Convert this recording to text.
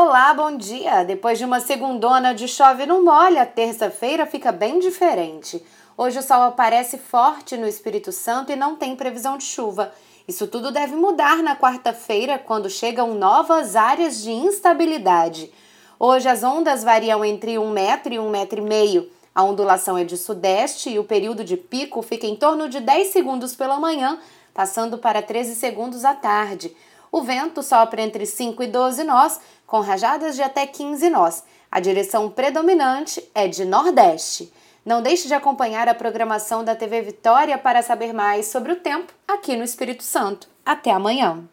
Olá, bom dia! Depois de uma segundona de chove não molha, terça-feira fica bem diferente. Hoje o sol aparece forte no Espírito Santo e não tem previsão de chuva. Isso tudo deve mudar na quarta-feira, quando chegam novas áreas de instabilidade. Hoje as ondas variam entre um metro e um metro e meio. A ondulação é de sudeste e o período de pico fica em torno de 10 segundos pela manhã, passando para 13 segundos à tarde. O vento sopra entre 5 e 12 nós, com rajadas de até 15 nós. A direção predominante é de nordeste. Não deixe de acompanhar a programação da TV Vitória para saber mais sobre o tempo aqui no Espírito Santo. Até amanhã!